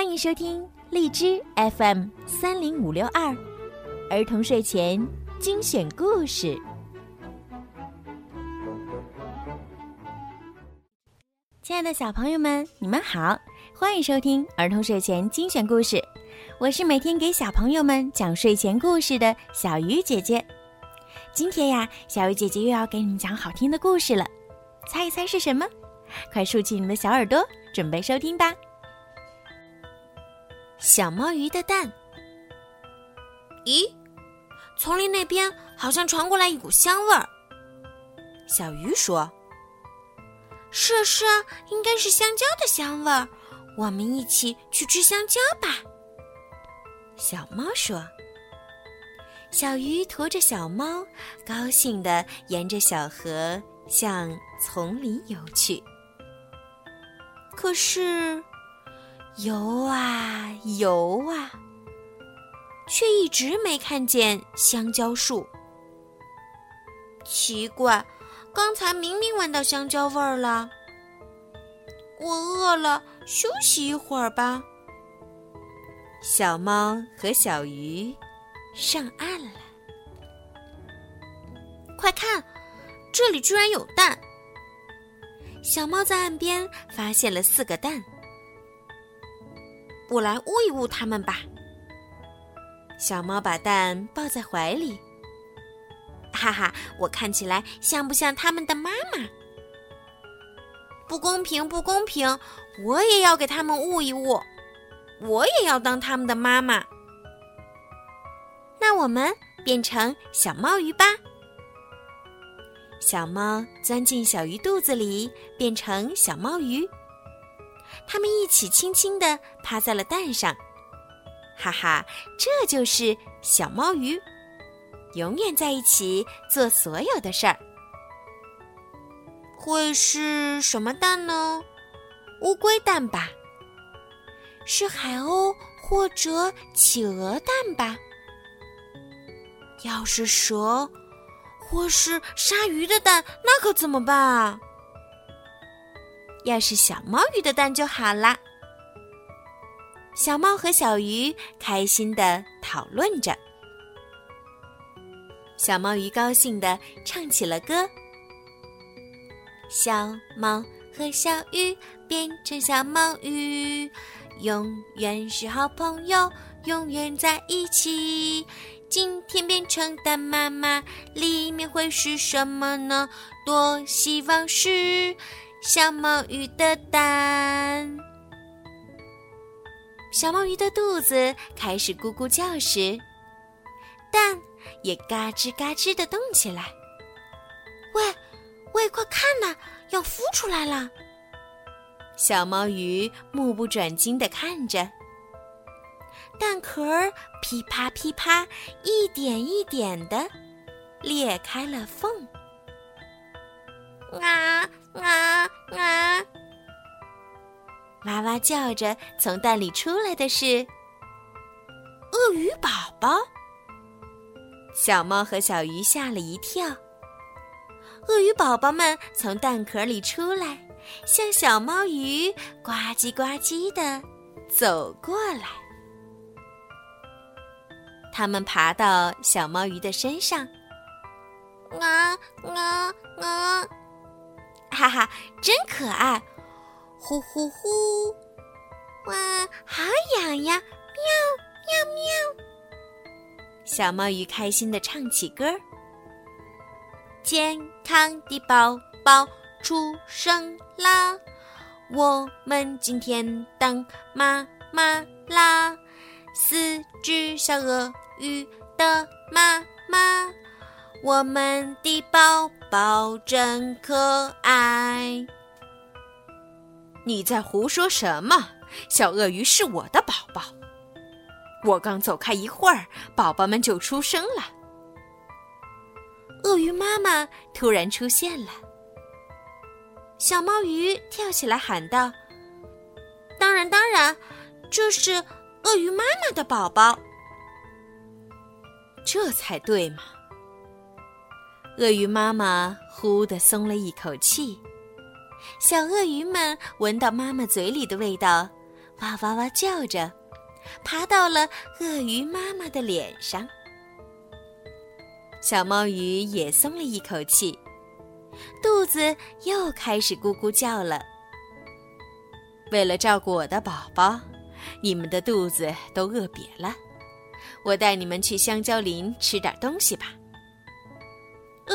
欢迎收听荔枝 FM 三零五六二儿童睡前精选故事。亲爱的小朋友们，你们好，欢迎收听儿童睡前精选故事。我是每天给小朋友们讲睡前故事的小鱼姐姐。今天呀，小鱼姐姐又要给你们讲好听的故事了，猜一猜是什么？快竖起你们的小耳朵，准备收听吧。小猫鱼的蛋。咦，丛林那边好像传过来一股香味儿。小鱼说：“是啊，是啊，应该是香蕉的香味儿。我们一起去吃香蕉吧。”小猫说。小鱼驮着小猫，高兴地沿着小河向丛林游去。可是，游啊游啊，却一直没看见香蕉树。奇怪，刚才明明闻到香蕉味儿了。我饿了，休息一会儿吧。小猫和小鱼上岸了。快看，这里居然有蛋！小猫在岸边发现了四个蛋，我来捂一捂它们吧。小猫把蛋抱在怀里，哈哈，我看起来像不像它们的妈妈？不公平，不公平！我也要给它们捂一捂，我也要当它们的妈妈。那我们变成小猫鱼吧。小猫钻进小鱼肚子里，变成小猫鱼。它们一起轻轻地趴在了蛋上，哈哈，这就是小猫鱼，永远在一起做所有的事儿。会是什么蛋呢？乌龟蛋吧？是海鸥或者企鹅蛋吧？要是蛇？或是鲨鱼的蛋，那可怎么办啊？要是小猫鱼的蛋就好啦。小猫和小鱼开心的讨论着，小猫鱼高兴的唱起了歌：小猫和小鱼变成小猫鱼，永远是好朋友，永远在一起。今天变成蛋妈妈，里面会是什么呢？多希望是小猫鱼的蛋。小猫鱼的肚子开始咕咕叫时，蛋也嘎吱嘎吱的动起来。喂，喂，快看呐，要孵出来了！小猫鱼目不转睛的看着。蛋壳噼啪噼啪，一点一点的裂开了缝。啊啊啊！哇哇叫着从蛋里出来的是鳄鱼宝宝。小猫和小鱼吓了一跳。鳄鱼宝宝们从蛋壳里出来，向小猫鱼呱唧呱唧的走过来。它们爬到小猫鱼的身上，啊啊啊！哈哈，真可爱！呼呼呼！哇，好痒呀！喵喵喵！小猫鱼开心的唱起歌儿。健康的宝宝出生啦！我们今天当妈妈啦！四只小鳄鱼的妈妈，我们的宝宝真可爱。你在胡说什么？小鳄鱼是我的宝宝。我刚走开一会儿，宝宝们就出生了。鳄鱼妈妈突然出现了，小猫鱼跳起来喊道：“当然，当然，这是。”鳄鱼妈妈的宝宝，这才对嘛！鳄鱼妈妈呼的松了一口气，小鳄鱼们闻到妈妈嘴里的味道，哇哇哇叫着，爬到了鳄鱼妈妈的脸上。小猫鱼也松了一口气，肚子又开始咕咕叫了。为了照顾我的宝宝，你们的肚子都饿瘪了，我带你们去香蕉林吃点东西吧。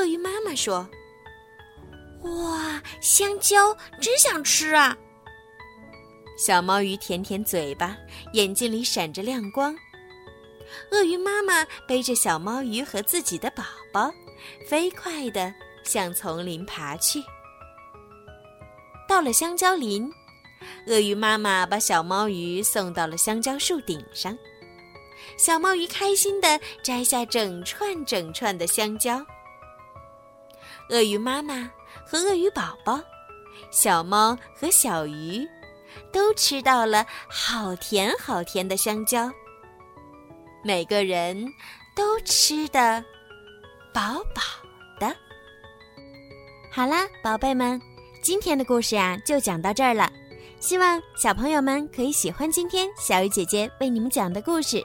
鳄鱼妈妈说：“哇，香蕉真想吃啊！”小猫鱼舔舔嘴巴，眼睛里闪着亮光。鳄鱼妈妈背着小猫鱼和自己的宝宝，飞快地向丛林爬去。到了香蕉林，鳄鱼妈妈把小猫鱼送到了香蕉树顶上。小猫鱼开心地摘下整串整串的香蕉。鳄鱼妈妈和鳄鱼宝宝，小猫和小鱼，都吃到了好甜好甜的香蕉。每个人都吃的饱饱的。好啦，宝贝们，今天的故事呀就讲到这儿了。希望小朋友们可以喜欢今天小鱼姐姐为你们讲的故事。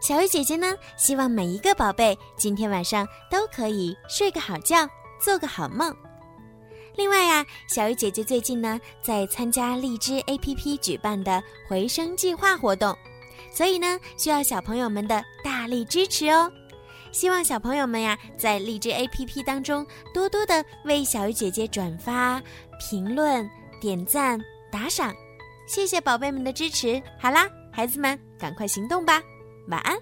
小鱼姐姐呢，希望每一个宝贝今天晚上都可以睡个好觉。做个好梦。另外呀，小鱼姐姐最近呢在参加荔枝 APP 举办的回声计划活动，所以呢需要小朋友们的大力支持哦。希望小朋友们呀在荔枝 APP 当中多多的为小鱼姐姐转发、评论、点赞、打赏，谢谢宝贝们的支持。好啦，孩子们，赶快行动吧，晚安。